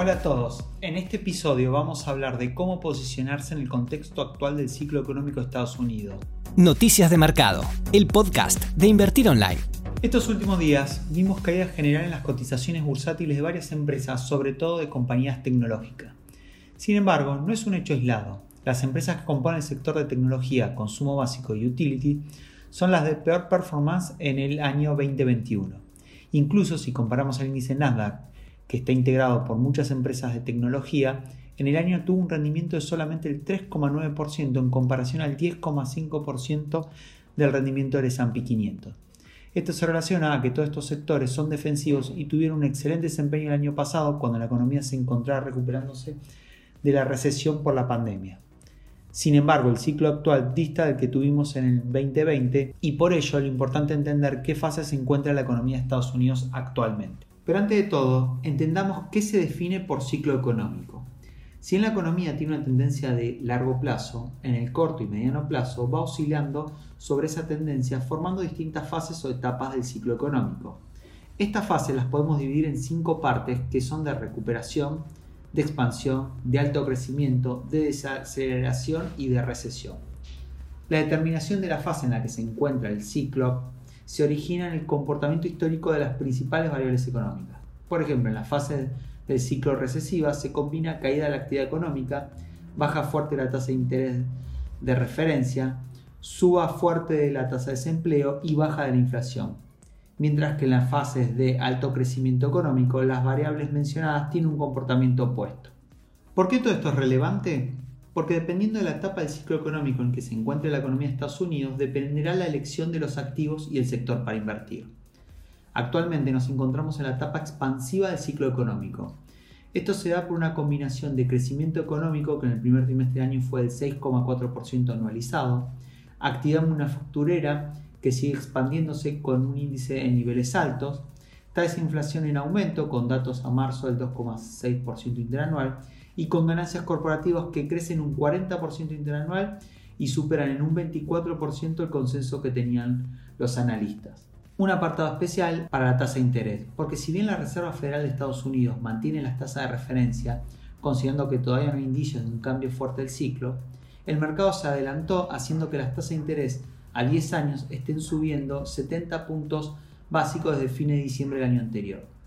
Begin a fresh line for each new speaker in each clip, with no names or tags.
Hola a todos, en este episodio vamos a hablar de cómo posicionarse en el contexto actual del ciclo económico de Estados Unidos.
Noticias de Mercado, el podcast de Invertir Online.
Estos últimos días vimos caída general en las cotizaciones bursátiles de varias empresas, sobre todo de compañías tecnológicas. Sin embargo, no es un hecho aislado. Las empresas que componen el sector de tecnología, consumo básico y utility son las de peor performance en el año 2021. Incluso si comparamos el índice Nasdaq, que está integrado por muchas empresas de tecnología, en el año tuvo un rendimiento de solamente el 3,9% en comparación al 10,5% del rendimiento del S&P 500. Esto se relaciona a que todos estos sectores son defensivos y tuvieron un excelente desempeño el año pasado cuando la economía se encontraba recuperándose de la recesión por la pandemia. Sin embargo, el ciclo actual dista del que tuvimos en el 2020 y por ello lo importante entender qué fase se encuentra la economía de Estados Unidos actualmente. Pero antes de todo, entendamos qué se define por ciclo económico. Si en la economía tiene una tendencia de largo plazo, en el corto y mediano plazo va oscilando sobre esa tendencia formando distintas fases o etapas del ciclo económico. Estas fases las podemos dividir en cinco partes que son de recuperación, de expansión, de alto crecimiento, de desaceleración y de recesión. La determinación de la fase en la que se encuentra el ciclo se origina en el comportamiento histórico de las principales variables económicas. Por ejemplo, en la fase del ciclo recesiva se combina caída de la actividad económica, baja fuerte la tasa de interés de referencia, suba fuerte de la tasa de desempleo y baja de la inflación. Mientras que en las fases de alto crecimiento económico las variables mencionadas tienen un comportamiento opuesto. ¿Por qué todo esto es relevante? Porque dependiendo de la etapa del ciclo económico en que se encuentre la economía de Estados Unidos, dependerá la elección de los activos y el sector para invertir. Actualmente nos encontramos en la etapa expansiva del ciclo económico. Esto se da por una combinación de crecimiento económico, que en el primer trimestre del año fue del 6,4% anualizado, actividad manufacturera, que sigue expandiéndose con un índice en niveles altos, tasa de inflación en aumento, con datos a marzo del 2,6% interanual, y con ganancias corporativas que crecen un 40% interanual y superan en un 24% el consenso que tenían los analistas. Un apartado especial para la tasa de interés, porque si bien la Reserva Federal de Estados Unidos mantiene las tasas de referencia, considerando que todavía no hay indicios de un cambio fuerte del ciclo, el mercado se adelantó haciendo que las tasas de interés a 10 años estén subiendo 70 puntos básicos desde fin de diciembre del año anterior.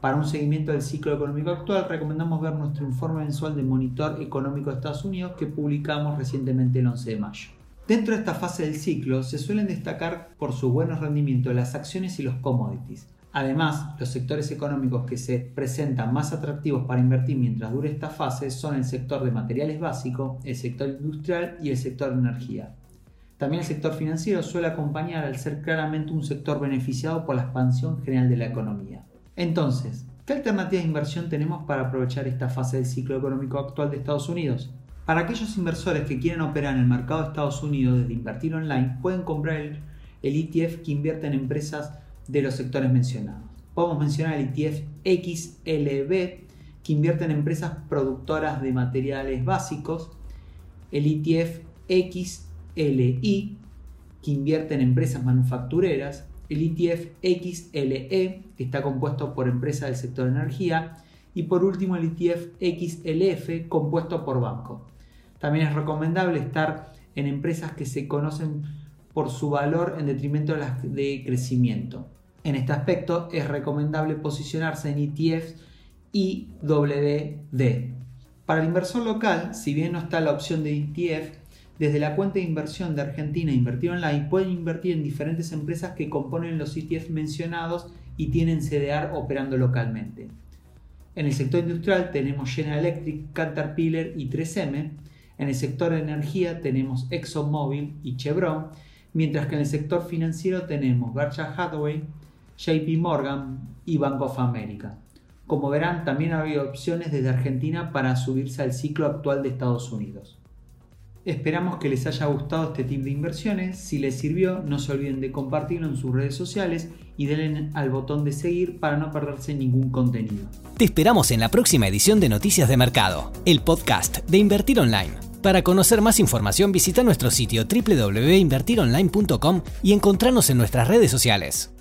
Para un seguimiento del ciclo económico actual, recomendamos ver nuestro informe mensual de Monitor Económico de Estados Unidos que publicamos recientemente el 11 de mayo. Dentro de esta fase del ciclo se suelen destacar por su buen rendimiento las acciones y los commodities. Además, los sectores económicos que se presentan más atractivos para invertir mientras dure esta fase son el sector de materiales básicos, el sector industrial y el sector de energía. También el sector financiero suele acompañar al ser claramente un sector beneficiado por la expansión general de la economía. Entonces, ¿qué alternativas de inversión tenemos para aprovechar esta fase del ciclo económico actual de Estados Unidos? Para aquellos inversores que quieren operar en el mercado de Estados Unidos desde invertir online, pueden comprar el, ETF que invierte en empresas de los sectores mencionados. Podemos mencionar el ETF XLB, que invierte en empresas productoras de materiales básicos, el ETF XLI, que invierte en empresas manufactureras, el ETF XLE, que está compuesto por empresas del sector energía, y por último el ETF XLF, compuesto por banco. También es recomendable estar en empresas que se conocen por su valor en detrimento de las de crecimiento. En este aspecto es recomendable posicionarse en ETFs IWD. Para el inversor local, si bien no está la opción de ETF, desde la cuenta de inversión de Argentina Invertir Online pueden invertir en diferentes empresas que componen los ETF mencionados y tienen CDR operando localmente. En el sector industrial tenemos General Electric, Caterpillar y 3M. En el sector de energía tenemos ExxonMobil y Chevron, mientras que en el sector financiero tenemos Berkshire Hathaway, JP Morgan y Bank of America. Como verán, también ha opciones desde Argentina para subirse al ciclo actual de Estados Unidos. Esperamos que les haya gustado este tip de inversiones. Si les sirvió, no se olviden de compartirlo en sus redes sociales y denle al botón de seguir para no perderse ningún contenido.
Te esperamos en la próxima edición de Noticias de Mercado, el podcast de Invertir Online. Para conocer más información visita nuestro sitio www.invertironline.com y encontrarnos en nuestras redes sociales.